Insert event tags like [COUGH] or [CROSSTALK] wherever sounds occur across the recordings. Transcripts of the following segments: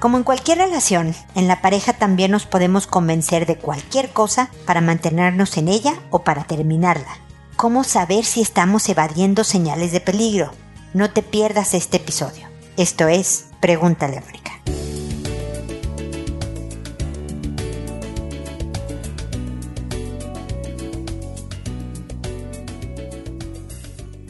Como en cualquier relación, en la pareja también nos podemos convencer de cualquier cosa para mantenernos en ella o para terminarla. ¿Cómo saber si estamos evadiendo señales de peligro? No te pierdas este episodio. Esto es Pregúntale a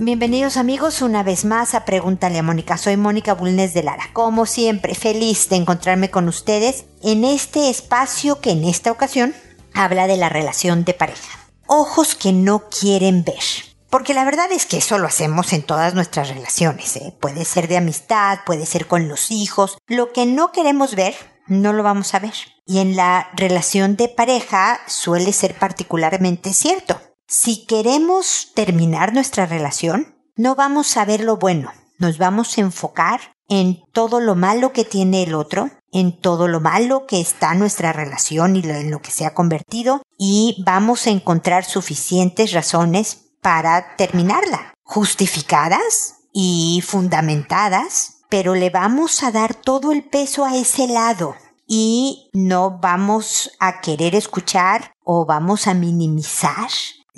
Bienvenidos amigos una vez más a Pregúntale a Mónica. Soy Mónica Bulnes de Lara. Como siempre, feliz de encontrarme con ustedes en este espacio que en esta ocasión habla de la relación de pareja. Ojos que no quieren ver. Porque la verdad es que eso lo hacemos en todas nuestras relaciones. ¿eh? Puede ser de amistad, puede ser con los hijos. Lo que no queremos ver, no lo vamos a ver. Y en la relación de pareja suele ser particularmente cierto. Si queremos terminar nuestra relación, no vamos a ver lo bueno, nos vamos a enfocar en todo lo malo que tiene el otro, en todo lo malo que está nuestra relación y en lo que se ha convertido, y vamos a encontrar suficientes razones para terminarla, justificadas y fundamentadas, pero le vamos a dar todo el peso a ese lado y no vamos a querer escuchar o vamos a minimizar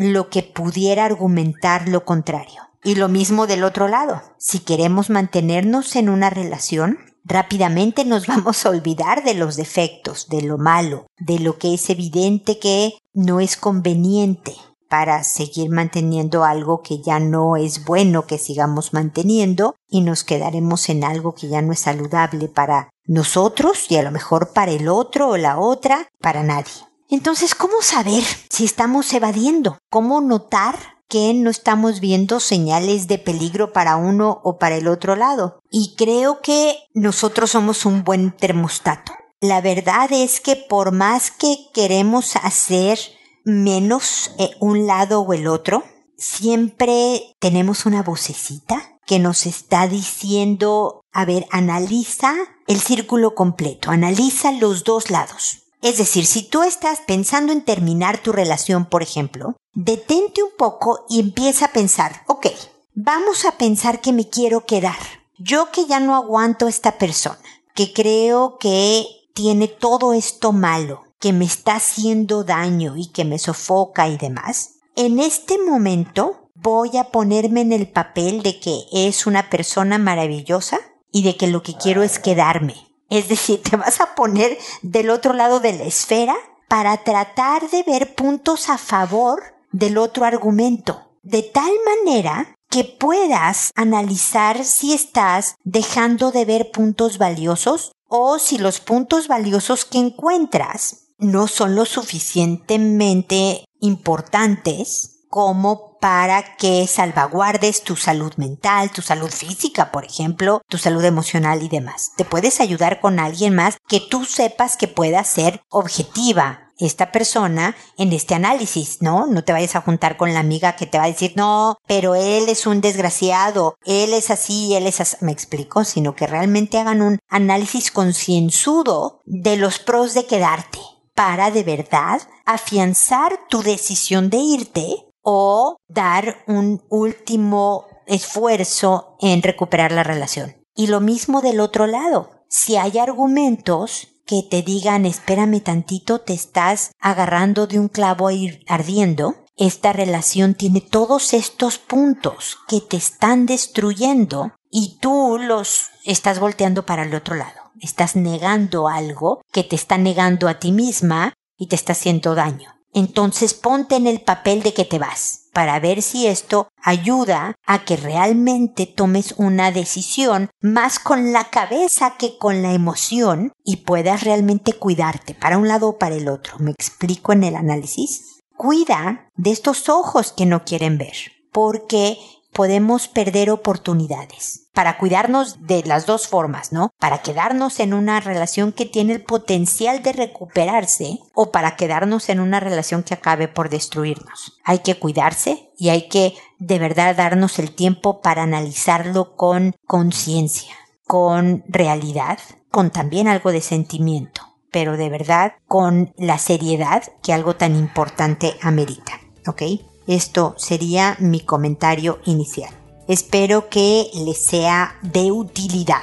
lo que pudiera argumentar lo contrario. Y lo mismo del otro lado. Si queremos mantenernos en una relación, rápidamente nos [LAUGHS] vamos a olvidar de los defectos, de lo malo, de lo que es evidente que no es conveniente para seguir manteniendo algo que ya no es bueno que sigamos manteniendo y nos quedaremos en algo que ya no es saludable para nosotros y a lo mejor para el otro o la otra, para nadie. Entonces, ¿cómo saber si estamos evadiendo? ¿Cómo notar que no estamos viendo señales de peligro para uno o para el otro lado? Y creo que nosotros somos un buen termostato. La verdad es que por más que queremos hacer menos eh, un lado o el otro, siempre tenemos una vocecita que nos está diciendo, a ver, analiza el círculo completo, analiza los dos lados. Es decir, si tú estás pensando en terminar tu relación, por ejemplo, detente un poco y empieza a pensar, ok, vamos a pensar que me quiero quedar. Yo que ya no aguanto a esta persona, que creo que tiene todo esto malo, que me está haciendo daño y que me sofoca y demás, en este momento voy a ponerme en el papel de que es una persona maravillosa y de que lo que quiero es quedarme es decir, te vas a poner del otro lado de la esfera para tratar de ver puntos a favor del otro argumento, de tal manera que puedas analizar si estás dejando de ver puntos valiosos o si los puntos valiosos que encuentras no son lo suficientemente importantes como para que salvaguardes tu salud mental, tu salud física, por ejemplo, tu salud emocional y demás. Te puedes ayudar con alguien más que tú sepas que pueda ser objetiva esta persona en este análisis, ¿no? No te vayas a juntar con la amiga que te va a decir, no, pero él es un desgraciado, él es así, él es así, me explico, sino que realmente hagan un análisis concienzudo de los pros de quedarte para de verdad afianzar tu decisión de irte o dar un último esfuerzo en recuperar la relación. Y lo mismo del otro lado. Si hay argumentos que te digan espérame tantito, te estás agarrando de un clavo ir ardiendo, esta relación tiene todos estos puntos que te están destruyendo y tú los estás volteando para el otro lado. Estás negando algo que te está negando a ti misma y te está haciendo daño. Entonces ponte en el papel de que te vas para ver si esto ayuda a que realmente tomes una decisión más con la cabeza que con la emoción y puedas realmente cuidarte para un lado o para el otro. ¿Me explico en el análisis? Cuida de estos ojos que no quieren ver, porque podemos perder oportunidades para cuidarnos de las dos formas, ¿no? Para quedarnos en una relación que tiene el potencial de recuperarse o para quedarnos en una relación que acabe por destruirnos. Hay que cuidarse y hay que de verdad darnos el tiempo para analizarlo con conciencia, con realidad, con también algo de sentimiento, pero de verdad con la seriedad que algo tan importante amerita, ¿ok? Esto sería mi comentario inicial. Espero que les sea de utilidad.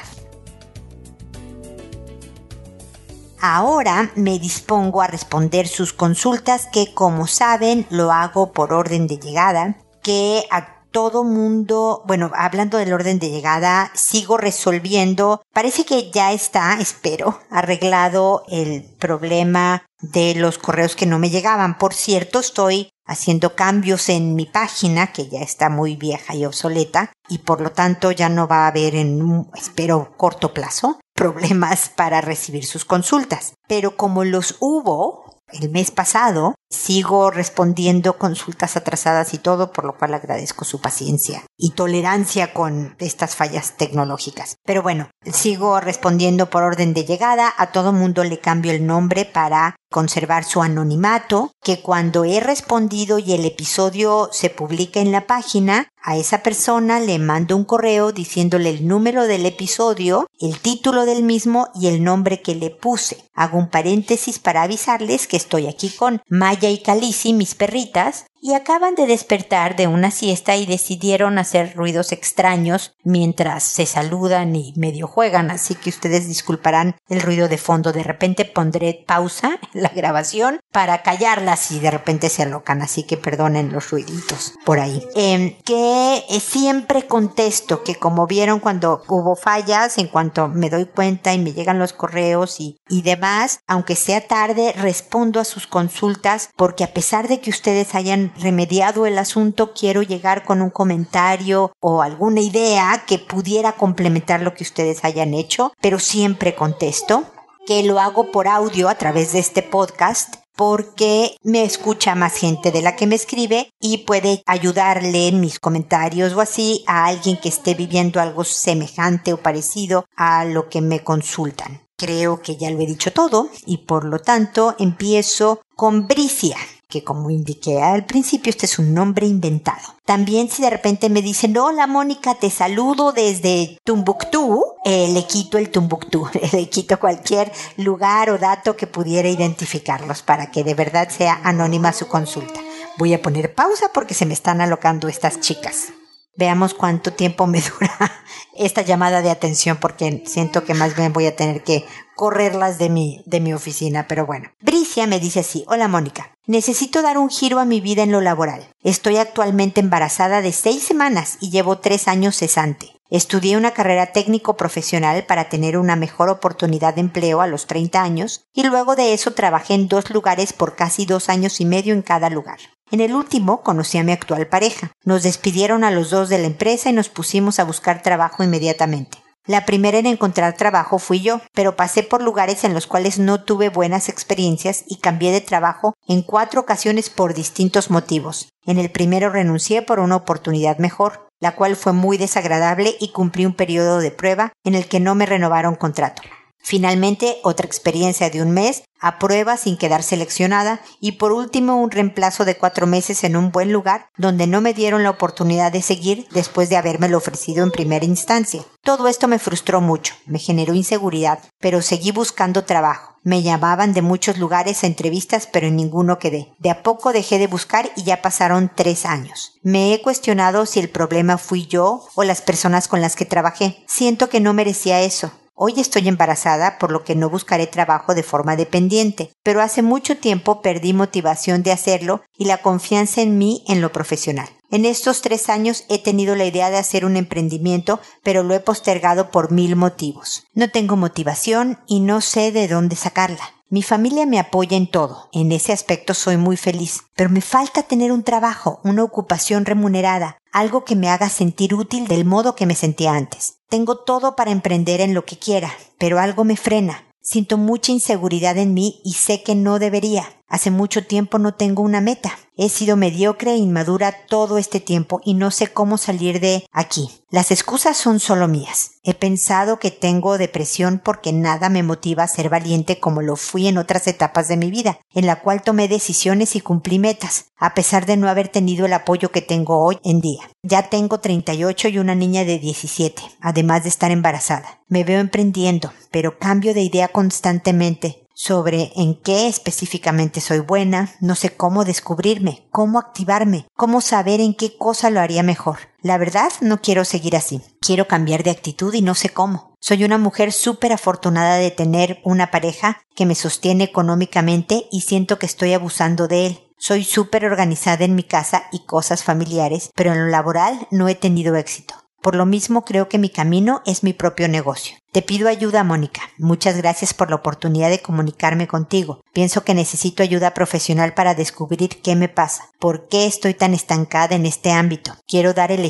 Ahora me dispongo a responder sus consultas que como saben lo hago por orden de llegada, que a todo mundo, bueno, hablando del orden de llegada, sigo resolviendo, parece que ya está, espero, arreglado el problema de los correos que no me llegaban. Por cierto, estoy haciendo cambios en mi página, que ya está muy vieja y obsoleta, y por lo tanto ya no va a haber en espero, corto plazo, [LAUGHS] problemas para recibir sus consultas. Pero como los hubo, el mes pasado. Sigo respondiendo consultas atrasadas y todo, por lo cual agradezco su paciencia y tolerancia con estas fallas tecnológicas. Pero bueno, sigo respondiendo por orden de llegada. A todo mundo le cambio el nombre para conservar su anonimato, que cuando he respondido y el episodio se publica en la página, a esa persona le mando un correo diciéndole el número del episodio, el título del mismo y el nombre que le puse. Hago un paréntesis para avisarles que estoy aquí con Maya y Calici, mis perritas, y acaban de despertar de una siesta y decidieron hacer ruidos extraños mientras se saludan y medio juegan, así que ustedes disculparán el ruido de fondo. De repente pondré pausa en la grabación para callarlas si de repente se alocan, así que perdonen los ruiditos por ahí. Em, que eh, siempre contesto que como vieron cuando hubo fallas, en cuanto me doy cuenta y me llegan los correos y, y demás, aunque sea tarde, respondo a sus consultas porque a pesar de que ustedes hayan remediado el asunto, quiero llegar con un comentario o alguna idea que pudiera complementar lo que ustedes hayan hecho, pero siempre contesto que lo hago por audio a través de este podcast porque me escucha más gente de la que me escribe y puede ayudarle en mis comentarios o así a alguien que esté viviendo algo semejante o parecido a lo que me consultan. Creo que ya lo he dicho todo y por lo tanto empiezo con Bricia que como indiqué al principio, este es un nombre inventado. También si de repente me dicen, hola Mónica, te saludo desde Tumbuctú, eh, le quito el Tumbuctú, [LAUGHS] le quito cualquier lugar o dato que pudiera identificarlos para que de verdad sea anónima su consulta. Voy a poner pausa porque se me están alocando estas chicas. Veamos cuánto tiempo me [LAUGHS] dura esta llamada de atención porque siento que más bien voy a tener que correrlas de mi, de mi oficina, pero bueno. Bricia me dice así, hola Mónica, necesito dar un giro a mi vida en lo laboral. Estoy actualmente embarazada de seis semanas y llevo tres años cesante. Estudié una carrera técnico profesional para tener una mejor oportunidad de empleo a los 30 años y luego de eso trabajé en dos lugares por casi dos años y medio en cada lugar. En el último conocí a mi actual pareja. Nos despidieron a los dos de la empresa y nos pusimos a buscar trabajo inmediatamente. La primera en encontrar trabajo fui yo, pero pasé por lugares en los cuales no tuve buenas experiencias y cambié de trabajo en cuatro ocasiones por distintos motivos. En el primero renuncié por una oportunidad mejor, la cual fue muy desagradable y cumplí un periodo de prueba en el que no me renovaron contrato. Finalmente, otra experiencia de un mes a prueba sin quedar seleccionada y por último un reemplazo de cuatro meses en un buen lugar donde no me dieron la oportunidad de seguir después de habérmelo ofrecido en primera instancia. Todo esto me frustró mucho, me generó inseguridad, pero seguí buscando trabajo. Me llamaban de muchos lugares a entrevistas, pero en ninguno quedé. De a poco dejé de buscar y ya pasaron tres años. Me he cuestionado si el problema fui yo o las personas con las que trabajé. Siento que no merecía eso. Hoy estoy embarazada, por lo que no buscaré trabajo de forma dependiente, pero hace mucho tiempo perdí motivación de hacerlo y la confianza en mí en lo profesional. En estos tres años he tenido la idea de hacer un emprendimiento, pero lo he postergado por mil motivos. No tengo motivación y no sé de dónde sacarla. Mi familia me apoya en todo. En ese aspecto soy muy feliz. Pero me falta tener un trabajo, una ocupación remunerada, algo que me haga sentir útil del modo que me sentía antes. Tengo todo para emprender en lo que quiera, pero algo me frena. Siento mucha inseguridad en mí y sé que no debería. Hace mucho tiempo no tengo una meta. He sido mediocre e inmadura todo este tiempo y no sé cómo salir de aquí. Las excusas son solo mías. He pensado que tengo depresión porque nada me motiva a ser valiente como lo fui en otras etapas de mi vida, en la cual tomé decisiones y cumplí metas, a pesar de no haber tenido el apoyo que tengo hoy en día. Ya tengo 38 y una niña de 17, además de estar embarazada. Me veo emprendiendo, pero cambio de idea constantemente sobre en qué específicamente soy buena, no sé cómo descubrirme, cómo activarme, cómo saber en qué cosa lo haría mejor. La verdad, no quiero seguir así. Quiero cambiar de actitud y no sé cómo. Soy una mujer súper afortunada de tener una pareja que me sostiene económicamente y siento que estoy abusando de él. Soy súper organizada en mi casa y cosas familiares, pero en lo laboral no he tenido éxito. Por lo mismo creo que mi camino es mi propio negocio. Te pido ayuda, Mónica. Muchas gracias por la oportunidad de comunicarme contigo. Pienso que necesito ayuda profesional para descubrir qué me pasa, por qué estoy tan estancada en este ámbito. Quiero dar el,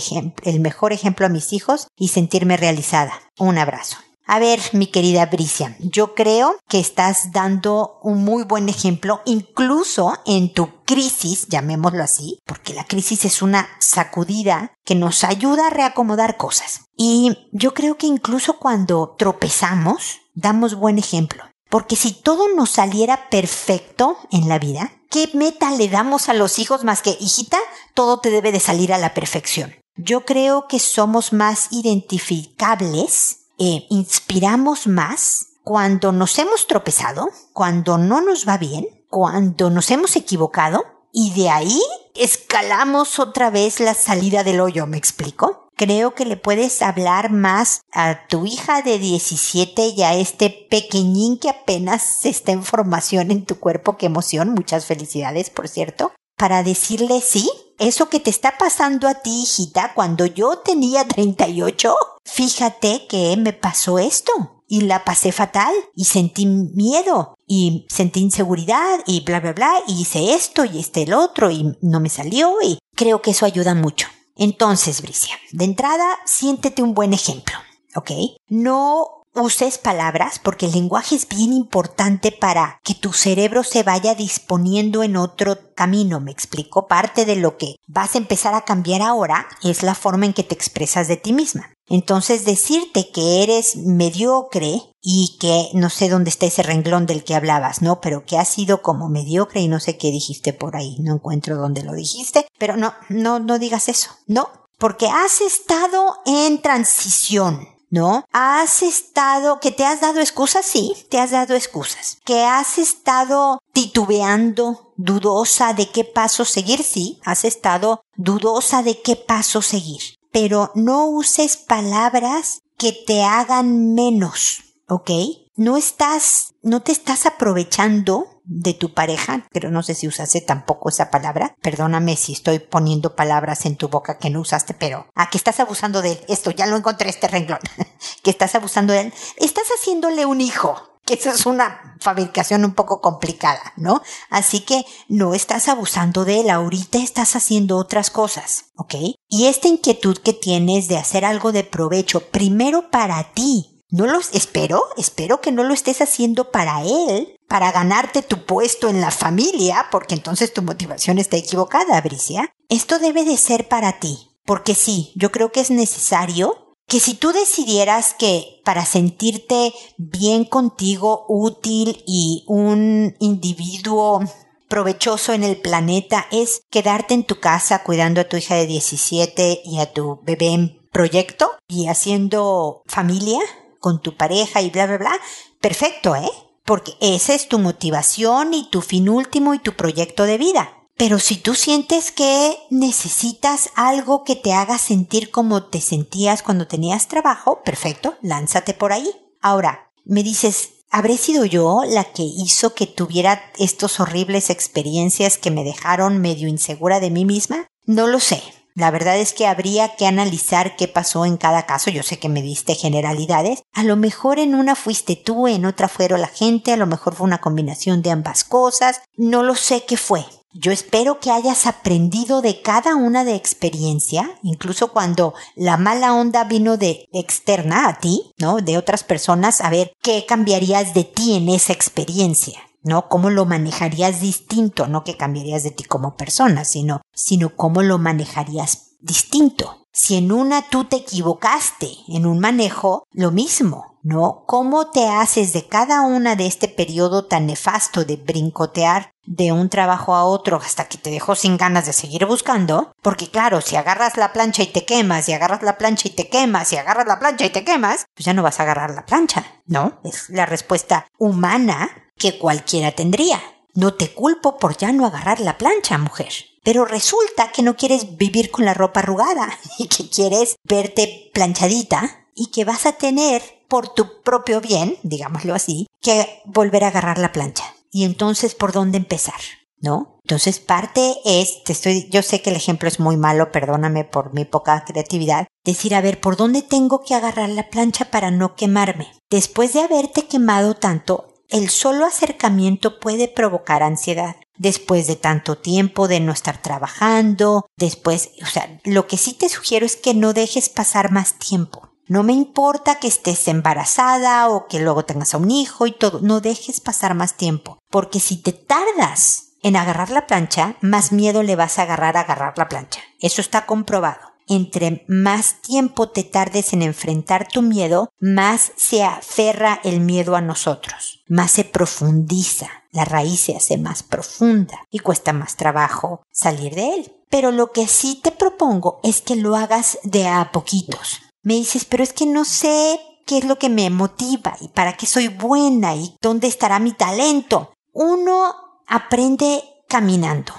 mejor ejemplo a mis hijos y sentirme realizada. Un abrazo. A ver, mi querida Bricia, yo creo que estás dando un muy buen ejemplo, incluso en tu crisis, llamémoslo así, porque la crisis es una sacudida que nos ayuda a reacomodar cosas. Y yo creo que incluso cuando tropezamos, damos buen ejemplo. Porque si todo nos saliera perfecto en la vida, ¿qué meta le damos a los hijos más que, hijita, todo te debe de salir a la perfección? Yo creo que somos más identificables eh, inspiramos más cuando nos hemos tropezado, cuando no nos va bien, cuando nos hemos equivocado y de ahí escalamos otra vez la salida del hoyo, ¿me explico? Creo que le puedes hablar más a tu hija de 17 y a este pequeñín que apenas está en formación en tu cuerpo. Qué emoción, muchas felicidades, por cierto. Para decirle sí, eso que te está pasando a ti, hijita, cuando yo tenía 38, fíjate que me pasó esto y la pasé fatal y sentí miedo y sentí inseguridad y bla bla bla y hice esto y este el otro y no me salió y creo que eso ayuda mucho. Entonces, Bricia, de entrada, siéntete un buen ejemplo, ¿ok? No uses palabras porque el lenguaje es bien importante para que tu cerebro se vaya disponiendo en otro camino. Me explico, parte de lo que vas a empezar a cambiar ahora es la forma en que te expresas de ti misma. Entonces decirte que eres mediocre y que no sé dónde está ese renglón del que hablabas, ¿no? Pero que has sido como mediocre y no sé qué dijiste por ahí, no encuentro dónde lo dijiste, pero no, no, no digas eso, no, porque has estado en transición, ¿no? Has estado, que te has dado excusas, sí, te has dado excusas. Que has estado titubeando, dudosa de qué paso seguir, sí, has estado dudosa de qué paso seguir. Pero no uses palabras que te hagan menos, ¿ok? No estás, no te estás aprovechando de tu pareja, pero no sé si usaste tampoco esa palabra. Perdóname si estoy poniendo palabras en tu boca que no usaste, pero a ah, que estás abusando de él. Esto ya lo encontré este renglón. [LAUGHS] que estás abusando de él. Estás haciéndole un hijo. Que eso es una fabricación un poco complicada, ¿no? Así que no estás abusando de él, ahorita estás haciendo otras cosas, ¿ok? Y esta inquietud que tienes de hacer algo de provecho, primero para ti, no los espero, espero que no lo estés haciendo para él, para ganarte tu puesto en la familia, porque entonces tu motivación está equivocada, Bricia. Esto debe de ser para ti, porque sí, yo creo que es necesario que si tú decidieras que para sentirte bien contigo, útil y un individuo provechoso en el planeta es quedarte en tu casa cuidando a tu hija de 17 y a tu bebé en proyecto y haciendo familia, con tu pareja y bla, bla, bla, perfecto, ¿eh? Porque esa es tu motivación y tu fin último y tu proyecto de vida. Pero si tú sientes que necesitas algo que te haga sentir como te sentías cuando tenías trabajo, perfecto, lánzate por ahí. Ahora, me dices, ¿habré sido yo la que hizo que tuviera estos horribles experiencias que me dejaron medio insegura de mí misma? No lo sé, la verdad es que habría que analizar qué pasó en cada caso. Yo sé que me diste generalidades. A lo mejor en una fuiste tú, en otra fueron la gente, a lo mejor fue una combinación de ambas cosas. No lo sé qué fue. Yo espero que hayas aprendido de cada una de experiencia, incluso cuando la mala onda vino de externa a ti, ¿no? De otras personas, a ver qué cambiarías de ti en esa experiencia. ¿No? ¿Cómo lo manejarías distinto? No que cambiarías de ti como persona, sino, sino cómo lo manejarías distinto. Si en una tú te equivocaste en un manejo, lo mismo, ¿no? ¿Cómo te haces de cada una de este periodo tan nefasto de brincotear de un trabajo a otro hasta que te dejó sin ganas de seguir buscando? Porque claro, si agarras la plancha y te quemas, y agarras la plancha y te quemas, y agarras la plancha y te quemas, pues ya no vas a agarrar la plancha, ¿no? Es la respuesta humana que cualquiera tendría. No te culpo por ya no agarrar la plancha, mujer. Pero resulta que no quieres vivir con la ropa arrugada [LAUGHS] y que quieres verte planchadita y que vas a tener por tu propio bien, digámoslo así, que volver a agarrar la plancha. Y entonces, ¿por dónde empezar? ¿No? Entonces, parte es, te estoy, yo sé que el ejemplo es muy malo, perdóname por mi poca creatividad, decir, a ver, ¿por dónde tengo que agarrar la plancha para no quemarme? Después de haberte quemado tanto, el solo acercamiento puede provocar ansiedad. Después de tanto tiempo de no estar trabajando, después, o sea, lo que sí te sugiero es que no dejes pasar más tiempo. No me importa que estés embarazada o que luego tengas a un hijo y todo, no dejes pasar más tiempo, porque si te tardas en agarrar la plancha, más miedo le vas a agarrar a agarrar la plancha. Eso está comprobado entre más tiempo te tardes en enfrentar tu miedo, más se aferra el miedo a nosotros, más se profundiza, la raíz se hace más profunda y cuesta más trabajo salir de él. Pero lo que sí te propongo es que lo hagas de a poquitos. Me dices, pero es que no sé qué es lo que me motiva y para qué soy buena y dónde estará mi talento. Uno aprende caminando.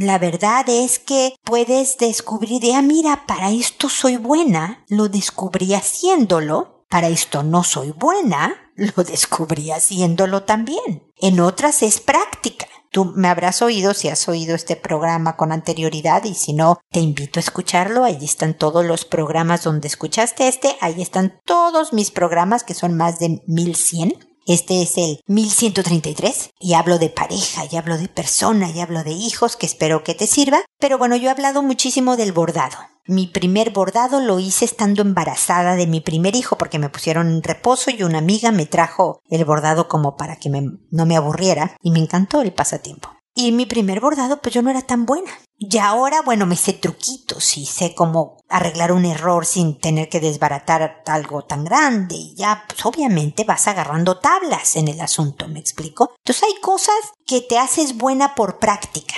La verdad es que puedes descubrir, ah, mira, para esto soy buena, lo descubrí haciéndolo, para esto no soy buena, [LAUGHS] lo descubrí haciéndolo también. En otras es práctica. Tú me habrás oído si has oído este programa con anterioridad y si no, te invito a escucharlo. Allí están todos los programas donde escuchaste este. Ahí están todos mis programas que son más de 1100 este es el 1133 y hablo de pareja, y hablo de persona, y hablo de hijos, que espero que te sirva. Pero bueno, yo he hablado muchísimo del bordado. Mi primer bordado lo hice estando embarazada de mi primer hijo porque me pusieron en reposo y una amiga me trajo el bordado como para que no me aburriera y me encantó el pasatiempo. Y mi primer bordado, pues yo no era tan buena. Y ahora, bueno, me sé truquitos y sé cómo arreglar un error sin tener que desbaratar algo tan grande. Y ya, pues obviamente vas agarrando tablas en el asunto, ¿me explico? Entonces hay cosas que te haces buena por práctica.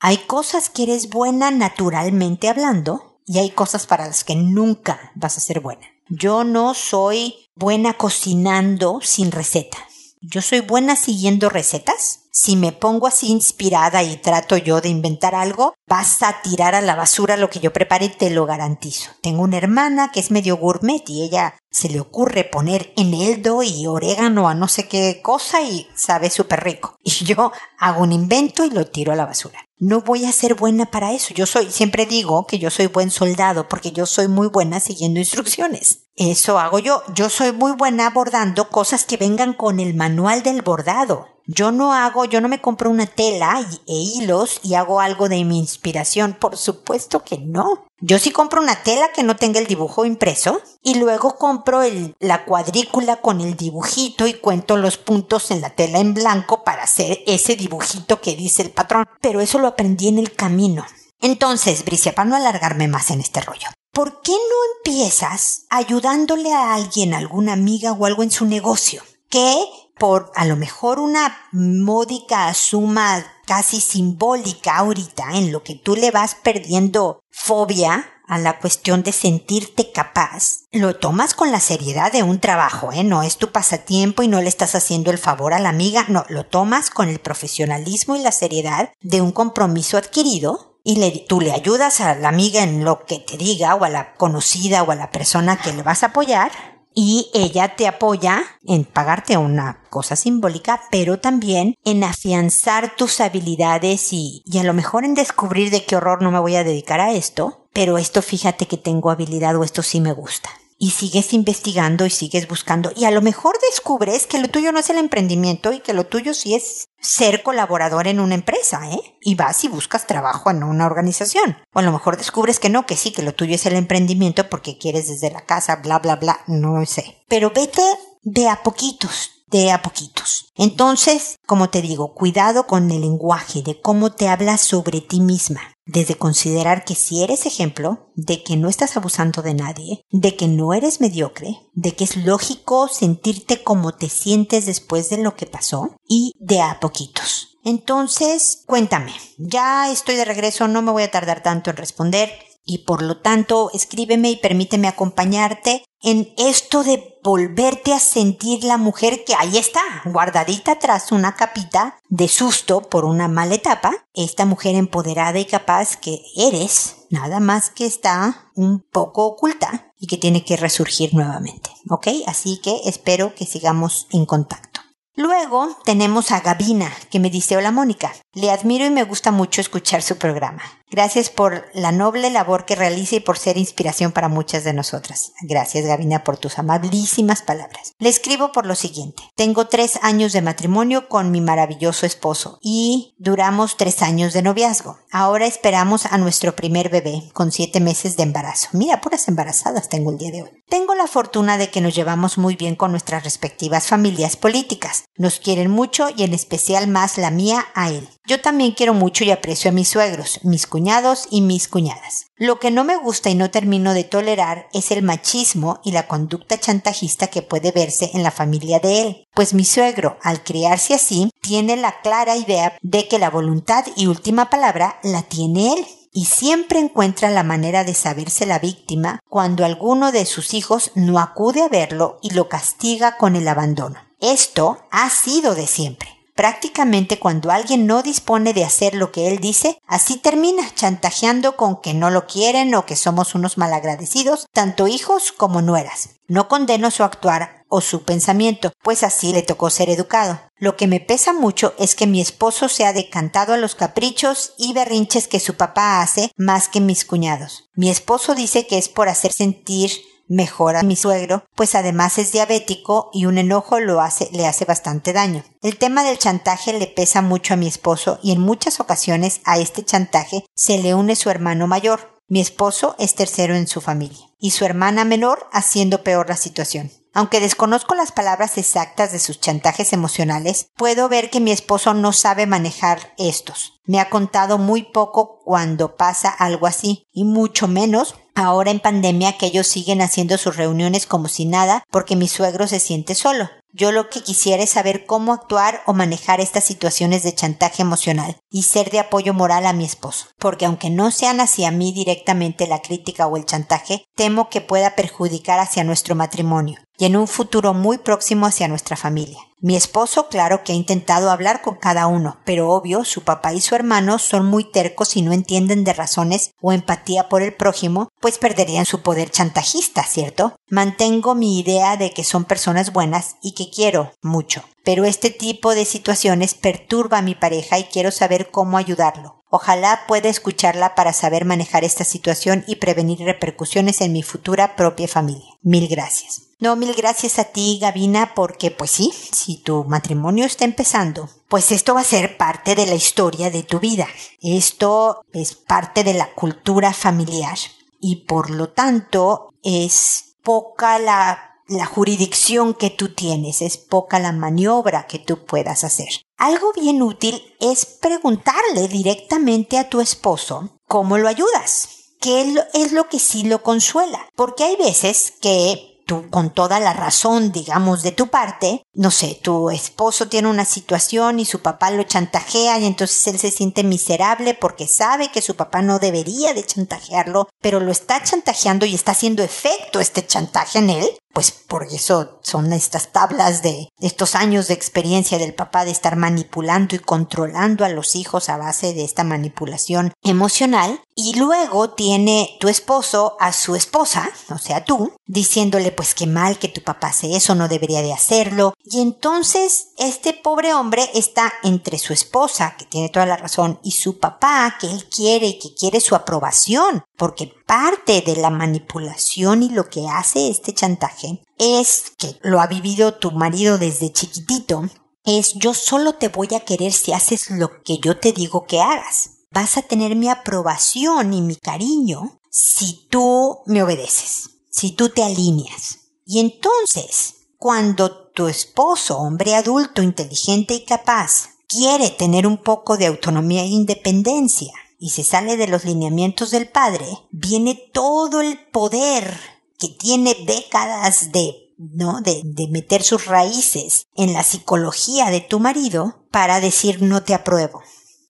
Hay cosas que eres buena naturalmente hablando y hay cosas para las que nunca vas a ser buena. Yo no soy buena cocinando sin receta. Yo soy buena siguiendo recetas, si me pongo así inspirada y trato yo de inventar algo, vas a tirar a la basura lo que yo prepare, te lo garantizo. Tengo una hermana que es medio gourmet y ella se le ocurre poner eneldo y orégano a no sé qué cosa y sabe súper rico. [LAUGHS] Y yo hago un invento y lo tiro a la basura. No voy a ser buena para eso. Yo soy, siempre digo que yo soy buen soldado porque yo soy muy buena siguiendo instrucciones. Eso hago yo. Yo soy muy buena bordando cosas que vengan con el manual del bordado. Yo no hago, yo no me compro una tela e hilos y hago algo de mi inspiración. Por supuesto que no. Yo sí compro una tela que no tenga el dibujo impreso y luego compro la cuadrícula con el dibujito y cuento los puntos en la tela en blanco para hacer ese dibujito que dice el patrón. Pero eso lo aprendí en el camino. Entonces, Bricia, para no alargarme más en este rollo, ¿por qué no empiezas ayudándole a alguien, alguna amiga o algo en su negocio? Que por a lo mejor una módica suma casi simbólica ahorita en lo que tú le vas perdiendo fobia a la cuestión de sentirte capaz, lo tomas con la seriedad de un trabajo, ¿eh? No es tu pasatiempo y no le estás haciendo el favor a la amiga, no, lo tomas con el profesionalismo y la seriedad de un compromiso adquirido y le, tú le ayudas a la amiga en lo que te diga o a la conocida o a la persona que le vas a apoyar y ella te apoya en pagarte una cosa simbólica, pero también en afianzar tus habilidades y, y a lo mejor en descubrir de qué horror no me voy a dedicar a esto, pero esto fíjate que tengo habilidad o esto sí me gusta y sigues investigando y sigues buscando y a lo mejor descubres que lo tuyo no es el emprendimiento y que lo tuyo sí es ser colaborador en una empresa, ¿eh? Y vas y buscas trabajo en una organización. O a lo mejor descubres que no, que sí, que lo tuyo es el emprendimiento porque quieres desde la casa, bla, bla, bla, no sé. Pero vete de a poquitos, de a poquitos. Entonces, como te digo, cuidado con el lenguaje, de cómo te hablas sobre ti misma. Desde considerar que si eres ejemplo, de que no estás abusando de nadie, de que no eres mediocre, de que es lógico sentirte como te sientes después de lo que pasó y de a poquitos. Entonces, cuéntame, ya estoy de regreso, no me voy a tardar tanto en responder y por lo tanto escríbeme y permíteme acompañarte en esto de volverte a sentir la mujer que ahí está, guardadita tras una capita de susto por una mala etapa, esta mujer empoderada y capaz que eres, nada más que está un poco oculta y que tiene que resurgir nuevamente. ¿Ok? Así que espero que sigamos en contacto. Luego tenemos a Gabina, que me dice, hola Mónica, le admiro y me gusta mucho escuchar su programa. Gracias por la noble labor que realiza y por ser inspiración para muchas de nosotras. Gracias, Gabina, por tus amabilísimas palabras. Le escribo por lo siguiente. Tengo tres años de matrimonio con mi maravilloso esposo y duramos tres años de noviazgo. Ahora esperamos a nuestro primer bebé con siete meses de embarazo. Mira, puras embarazadas tengo el día de hoy. Tengo la fortuna de que nos llevamos muy bien con nuestras respectivas familias políticas. Nos quieren mucho y en especial más la mía a él. Yo también quiero mucho y aprecio a mis suegros, mis cuñados y mis cuñadas. Lo que no me gusta y no termino de tolerar es el machismo y la conducta chantajista que puede verse en la familia de él, pues mi suegro, al criarse así, tiene la clara idea de que la voluntad y última palabra la tiene él y siempre encuentra la manera de saberse la víctima cuando alguno de sus hijos no acude a verlo y lo castiga con el abandono. Esto ha sido de siempre. Prácticamente cuando alguien no dispone de hacer lo que él dice, así termina chantajeando con que no lo quieren o que somos unos malagradecidos, tanto hijos como nueras. No condeno su actuar o su pensamiento, pues así le tocó ser educado. Lo que me pesa mucho es que mi esposo se ha decantado a los caprichos y berrinches que su papá hace más que mis cuñados. Mi esposo dice que es por hacer sentir mejor a mi suegro, pues además es diabético y un enojo lo hace, le hace bastante daño. El tema del chantaje le pesa mucho a mi esposo y en muchas ocasiones a este chantaje se le une su hermano mayor. Mi esposo es tercero en su familia y su hermana menor haciendo peor la situación. Aunque desconozco las palabras exactas de sus chantajes emocionales, puedo ver que mi esposo no sabe manejar estos. Me ha contado muy poco cuando pasa algo así, y mucho menos ahora en pandemia que ellos siguen haciendo sus reuniones como si nada porque mi suegro se siente solo. Yo lo que quisiera es saber cómo actuar o manejar estas situaciones de chantaje emocional y ser de apoyo moral a mi esposo, porque aunque no sean hacia mí directamente la crítica o el chantaje, temo que pueda perjudicar hacia nuestro matrimonio y en un futuro muy próximo hacia nuestra familia. Mi esposo, claro que ha intentado hablar con cada uno, pero obvio, su papá y su hermano son muy tercos y no entienden de razones o empatía por el prójimo, pues perderían su poder chantajista, ¿cierto? Mantengo mi idea de que son personas buenas y que quiero mucho, pero este tipo de situaciones perturba a mi pareja y quiero saber cómo ayudarlo. Ojalá pueda escucharla para saber manejar esta situación y prevenir repercusiones en mi futura propia familia. Mil gracias. No, mil gracias a ti, Gavina, porque pues sí, si tu matrimonio está empezando, pues esto va a ser parte de la historia de tu vida. Esto es parte de la cultura familiar y por lo tanto es poca la, la jurisdicción que tú tienes, es poca la maniobra que tú puedas hacer. Algo bien útil es preguntarle directamente a tu esposo cómo lo ayudas. ¿Qué es lo que sí lo consuela? Porque hay veces que tú con toda la razón, digamos, de tu parte, no sé, tu esposo tiene una situación y su papá lo chantajea y entonces él se siente miserable porque sabe que su papá no debería de chantajearlo, pero lo está chantajeando y está haciendo efecto este chantaje en él, pues por eso son estas tablas de estos años de experiencia del papá de estar manipulando y controlando a los hijos a base de esta manipulación emocional. Y luego tiene tu esposo a su esposa, o sea tú, diciéndole pues qué mal que tu papá hace eso, no debería de hacerlo. Y entonces este pobre hombre está entre su esposa, que tiene toda la razón, y su papá, que él quiere y que quiere su aprobación, porque parte de la manipulación y lo que hace este chantaje es que lo ha vivido tu marido desde chiquitito, es yo solo te voy a querer si haces lo que yo te digo que hagas. Vas a tener mi aprobación y mi cariño si tú me obedeces, si tú te alineas. Y entonces, cuando tu esposo, hombre adulto, inteligente y capaz, quiere tener un poco de autonomía e independencia, y se sale de los lineamientos del padre, viene todo el poder que tiene décadas de ¿no? De, de, meter sus raíces en la psicología de tu marido para decir no te apruebo.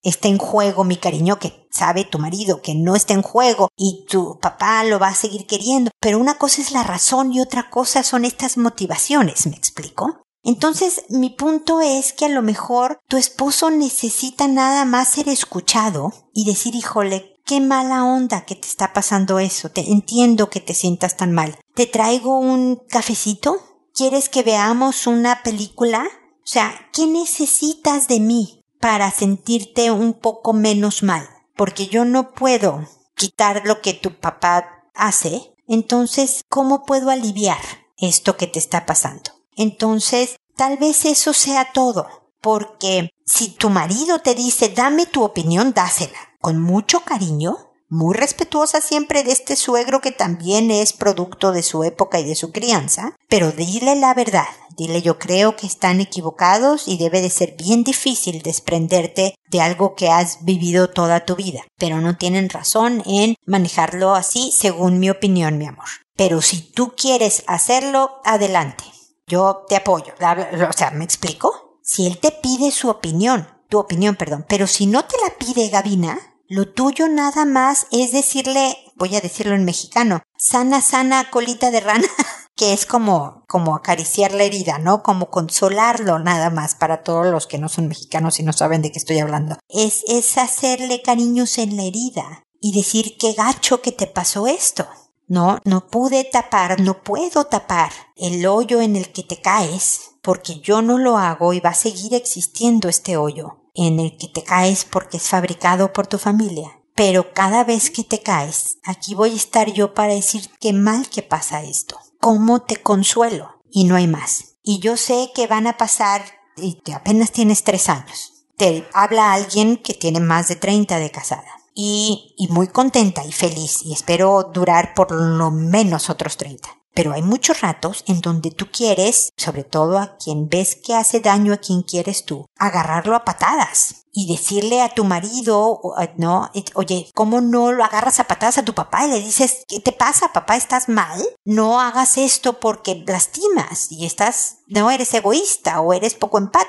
Está en juego mi cariño que sabe tu marido que no está en juego y tu papá lo va a seguir queriendo. Pero una cosa es la razón y otra cosa son estas motivaciones, ¿me explico? Entonces, mi punto es que a lo mejor tu esposo necesita nada más ser escuchado y decir, híjole, qué mala onda que te está pasando eso. Te entiendo que te sientas tan mal. ¿Te traigo un cafecito? ¿Quieres que veamos una película? O sea, ¿qué necesitas de mí para sentirte un poco menos mal? Porque yo no puedo quitar lo que tu papá hace. Entonces, ¿cómo puedo aliviar esto que te está pasando? Entonces, tal vez eso sea todo. Porque si tu marido te dice, dame tu opinión, dásela. Con mucho cariño, muy respetuosa siempre de este suegro que también es producto de su época y de su crianza, pero dile la verdad, dile yo creo que están equivocados y debe de ser bien difícil desprenderte de algo que has vivido toda tu vida, pero no tienen razón en manejarlo así según mi opinión, mi amor. Pero si tú quieres hacerlo, adelante. Yo te apoyo. O sea, ¿me explico? Si él te pide su opinión, tu opinión, perdón, pero si no te la pide Gavina, lo tuyo nada más es decirle, voy a decirlo en mexicano, sana, sana, colita de rana, [LAUGHS] que es como, como acariciar la herida, ¿no? Como consolarlo nada más para todos los que no son mexicanos y no saben de qué estoy hablando. Es, es hacerle cariños en la herida y decir qué gacho que te pasó esto. No, no pude tapar, no puedo tapar el hoyo en el que te caes, porque yo no lo hago y va a seguir existiendo este hoyo en el que te caes porque es fabricado por tu familia. Pero cada vez que te caes, aquí voy a estar yo para decir qué mal que pasa esto. ¿Cómo te consuelo? Y no hay más. Y yo sé que van a pasar, y te apenas tienes tres años. Te habla alguien que tiene más de 30 de casada. Y, y muy contenta y feliz. Y espero durar por lo menos otros 30. Pero hay muchos ratos en donde tú quieres, sobre todo a quien ves que hace daño a quien quieres tú, agarrarlo a patadas y decirle a tu marido, no, oye, ¿cómo no lo agarras a patadas a tu papá y le dices, ¿qué te pasa, papá? ¿Estás mal? No hagas esto porque lastimas y estás, no eres egoísta o eres poco empat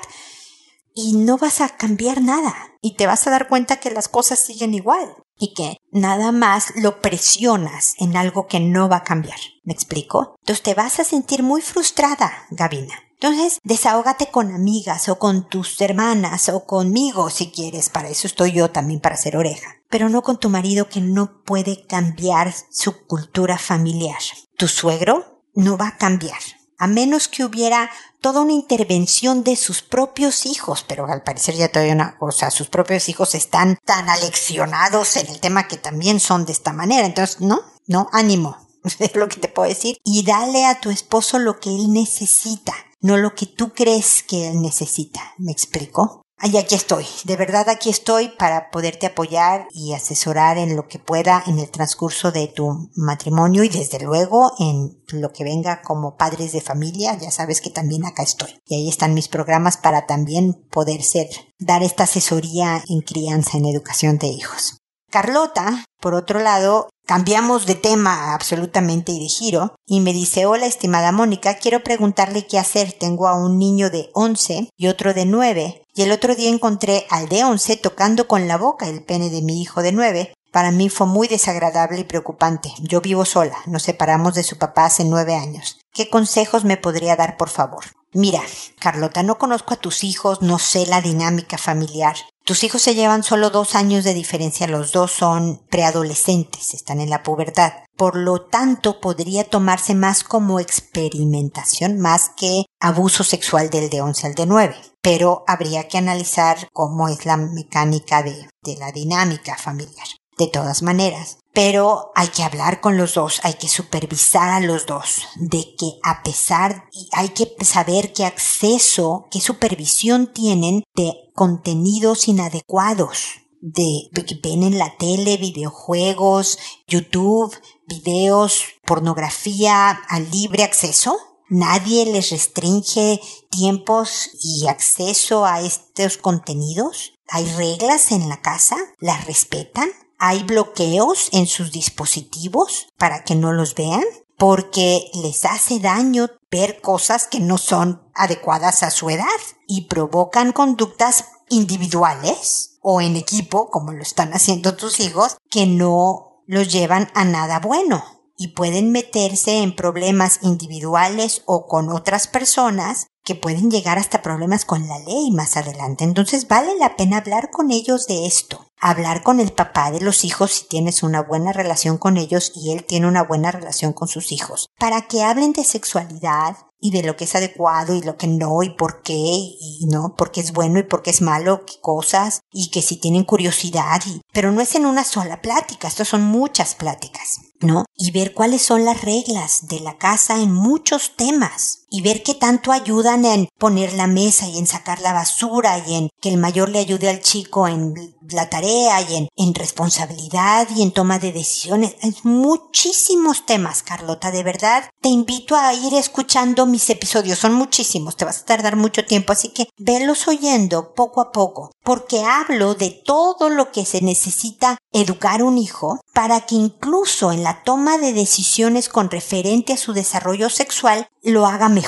y no vas a cambiar nada y te vas a dar cuenta que las cosas siguen igual y que nada más lo presionas en algo que no va a cambiar. ¿Me explico? Entonces te vas a sentir muy frustrada, Gabina. Entonces, desahógate con amigas o con tus hermanas o conmigo si quieres, para eso estoy yo también para hacer oreja. Pero no con tu marido que no puede cambiar su cultura familiar. Tu suegro no va a cambiar a menos que hubiera toda una intervención de sus propios hijos, pero al parecer ya todavía una, o sea, sus propios hijos están tan aleccionados en el tema que también son de esta manera. Entonces, no, no, ánimo, [LAUGHS] es lo que te puedo decir. Y dale a tu esposo lo que él necesita, no lo que tú crees que él necesita. ¿Me explico? Y aquí estoy, de verdad aquí estoy para poderte apoyar y asesorar en lo que pueda en el transcurso de tu matrimonio y desde luego en lo que venga como padres de familia, ya sabes que también acá estoy. Y ahí están mis programas para también poder ser, dar esta asesoría en crianza, en educación de hijos. Carlota, por otro lado, cambiamos de tema absolutamente y de giro, y me dice, hola estimada Mónica, quiero preguntarle qué hacer. Tengo a un niño de 11 y otro de 9, y el otro día encontré al de 11 tocando con la boca el pene de mi hijo de 9. Para mí fue muy desagradable y preocupante. Yo vivo sola, nos separamos de su papá hace nueve años. ¿Qué consejos me podría dar, por favor? Mira, Carlota, no conozco a tus hijos, no sé la dinámica familiar, tus hijos se llevan solo dos años de diferencia, los dos son preadolescentes, están en la pubertad. Por lo tanto, podría tomarse más como experimentación más que abuso sexual del de 11 al de 9. Pero habría que analizar cómo es la mecánica de, de la dinámica familiar. De todas maneras, pero hay que hablar con los dos, hay que supervisar a los dos, de que a pesar, hay que saber qué acceso, qué supervisión tienen de contenidos inadecuados, de que ven en la tele, videojuegos, YouTube, videos, pornografía a libre acceso. Nadie les restringe tiempos y acceso a estos contenidos. ¿Hay reglas en la casa? ¿Las respetan? Hay bloqueos en sus dispositivos para que no los vean porque les hace daño ver cosas que no son adecuadas a su edad y provocan conductas individuales o en equipo, como lo están haciendo tus hijos, que no los llevan a nada bueno y pueden meterse en problemas individuales o con otras personas que pueden llegar hasta problemas con la ley más adelante. Entonces vale la pena hablar con ellos de esto. Hablar con el papá de los hijos si tienes una buena relación con ellos y él tiene una buena relación con sus hijos, para que hablen de sexualidad, y de lo que es adecuado y lo que no y por qué y no, porque es bueno y porque es malo, qué cosas y que si tienen curiosidad y, pero no es en una sola plática, estos son muchas pláticas. ¿no? Y ver cuáles son las reglas de la casa en muchos temas. Y ver qué tanto ayudan en poner la mesa y en sacar la basura y en que el mayor le ayude al chico en la tarea y en, responsabilidad y en toma de decisiones. Hay muchísimos temas, Carlota, de verdad. Te invito a ir escuchando mis episodios. Son muchísimos, te vas a tardar mucho tiempo, así que velos oyendo poco a poco. Porque hablo de todo lo que se necesita educar un hijo para que incluso en la toma de decisiones con referente a su desarrollo sexual lo haga mejor,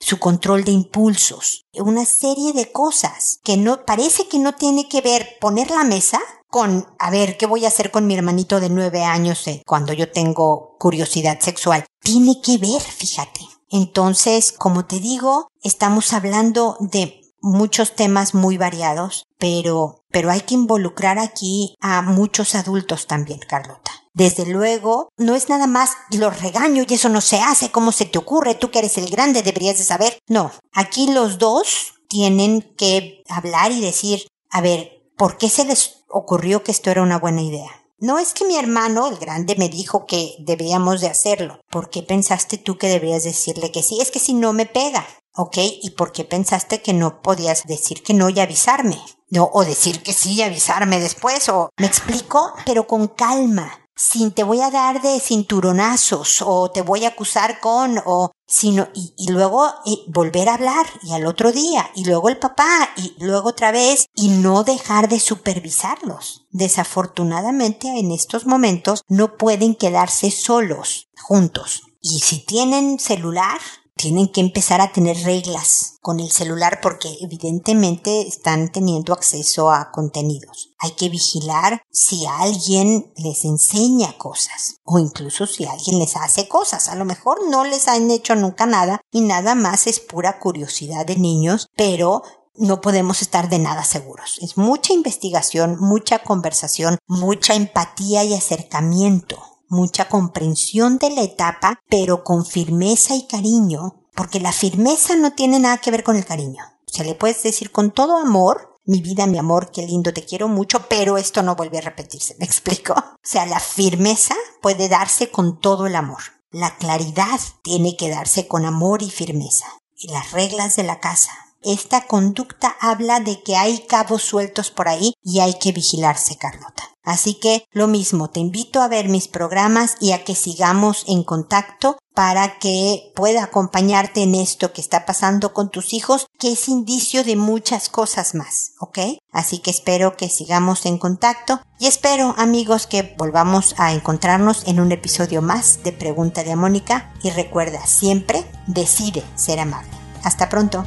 su control de impulsos, una serie de cosas que no parece que no tiene que ver poner la mesa con, a ver, ¿qué voy a hacer con mi hermanito de nueve años eh, cuando yo tengo curiosidad sexual? Tiene que ver, fíjate. Entonces, como te digo, estamos hablando de muchos temas muy variados, pero, pero hay que involucrar aquí a muchos adultos también, Carlota. Desde luego, no es nada más los regaño y eso no se hace, ¿cómo se te ocurre? Tú que eres el grande deberías de saber. No, aquí los dos tienen que hablar y decir, a ver, ¿por qué se les ocurrió que esto era una buena idea? No es que mi hermano, el grande, me dijo que debíamos de hacerlo. ¿Por qué pensaste tú que deberías decirle que sí? Es que si no me pega. ¿Ok? ¿Y por qué pensaste que no podías decir que no y avisarme? No, o decir que sí y avisarme después, o me explico, pero con calma sin te voy a dar de cinturonazos o te voy a acusar con o sino y, y luego eh, volver a hablar y al otro día y luego el papá y luego otra vez y no dejar de supervisarlos. Desafortunadamente en estos momentos no pueden quedarse solos juntos. Y si tienen celular, tienen que empezar a tener reglas con el celular porque evidentemente están teniendo acceso a contenidos. Hay que vigilar si alguien les enseña cosas o incluso si alguien les hace cosas. A lo mejor no les han hecho nunca nada y nada más es pura curiosidad de niños, pero no podemos estar de nada seguros. Es mucha investigación, mucha conversación, mucha empatía y acercamiento mucha comprensión de la etapa, pero con firmeza y cariño, porque la firmeza no tiene nada que ver con el cariño. Se le puedes decir con todo amor, mi vida, mi amor, qué lindo, te quiero mucho, pero esto no vuelve a repetirse, [LAUGHS] ¿me explico? O sea, la firmeza puede darse con todo el amor. La claridad tiene que darse con amor y firmeza. Y las reglas de la casa. Esta conducta habla de que hay cabos sueltos por ahí y hay que vigilarse, Carlota. Así que lo mismo, te invito a ver mis programas y a que sigamos en contacto para que pueda acompañarte en esto que está pasando con tus hijos, que es indicio de muchas cosas más, ¿ok? Así que espero que sigamos en contacto y espero, amigos, que volvamos a encontrarnos en un episodio más de Pregunta de Mónica y recuerda, siempre decide ser amable. Hasta pronto.